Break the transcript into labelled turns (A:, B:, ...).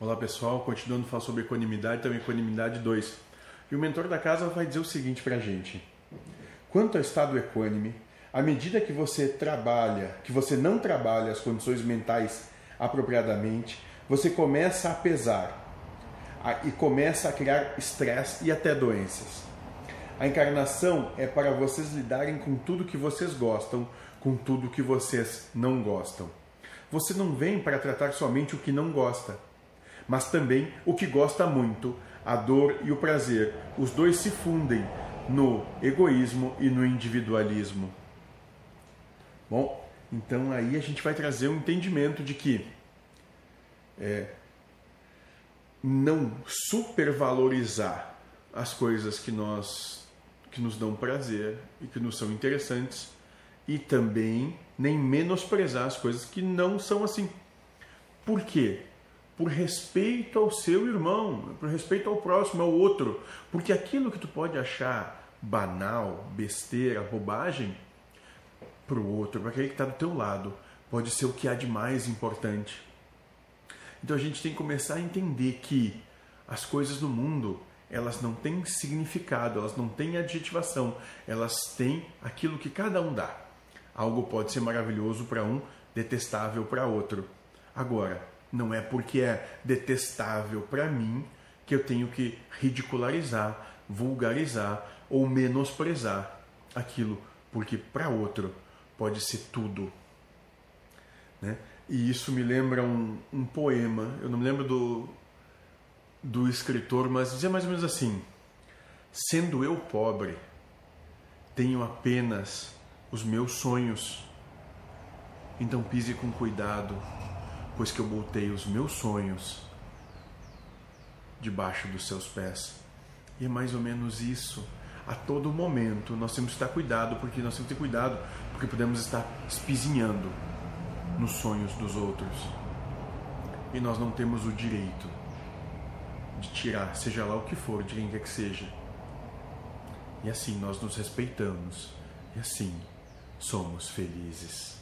A: Olá pessoal, continuando a falar sobre equanimidade, também equanimidade 2. E o mentor da casa vai dizer o seguinte para a gente: quanto ao estado equânime, à medida que você trabalha, que você não trabalha as condições mentais apropriadamente, você começa a pesar a, e começa a criar estresse e até doenças. A encarnação é para vocês lidarem com tudo que vocês gostam, com tudo que vocês não gostam. Você não vem para tratar somente o que não gosta mas também o que gosta muito, a dor e o prazer. Os dois se fundem no egoísmo e no individualismo. Bom, então aí a gente vai trazer um entendimento de que é, não supervalorizar as coisas que nós que nos dão prazer e que nos são interessantes e também nem menosprezar as coisas que não são assim. Por quê? Por respeito ao seu irmão, por respeito ao próximo, ao outro. Porque aquilo que tu pode achar banal, besteira, bobagem, para o outro, para aquele que está do teu lado, pode ser o que há de mais importante. Então a gente tem que começar a entender que as coisas no mundo elas não têm significado, elas não têm adjetivação, elas têm aquilo que cada um dá. Algo pode ser maravilhoso para um, detestável para outro. Agora, não é porque é detestável para mim que eu tenho que ridicularizar, vulgarizar ou menosprezar aquilo, porque para outro pode ser tudo. Né? E isso me lembra um, um poema, eu não me lembro do, do escritor, mas dizia mais ou menos assim: Sendo eu pobre, tenho apenas os meus sonhos, então pise com cuidado pois que eu botei os meus sonhos debaixo dos seus pés. E é mais ou menos isso. A todo momento nós temos que estar cuidado, porque nós temos que ter cuidado, porque podemos estar espizinhando nos sonhos dos outros. E nós não temos o direito de tirar, seja lá o que for, de quem quer que seja. E assim nós nos respeitamos. E assim somos felizes.